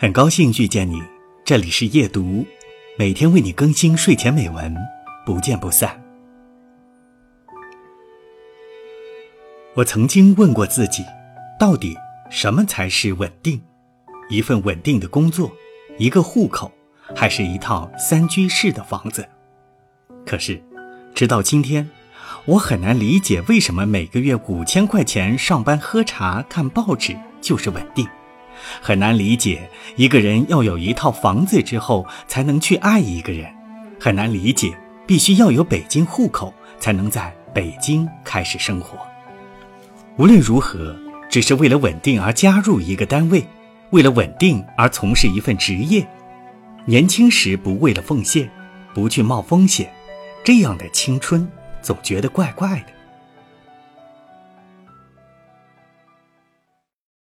很高兴遇见你，这里是夜读，每天为你更新睡前美文，不见不散。我曾经问过自己，到底什么才是稳定？一份稳定的工作，一个户口，还是一套三居室的房子？可是，直到今天，我很难理解为什么每个月五千块钱上班喝茶看报纸就是稳定。很难理解一个人要有一套房子之后才能去爱一个人，很难理解必须要有北京户口才能在北京开始生活。无论如何，只是为了稳定而加入一个单位，为了稳定而从事一份职业。年轻时不为了奉献，不去冒风险，这样的青春总觉得怪怪的。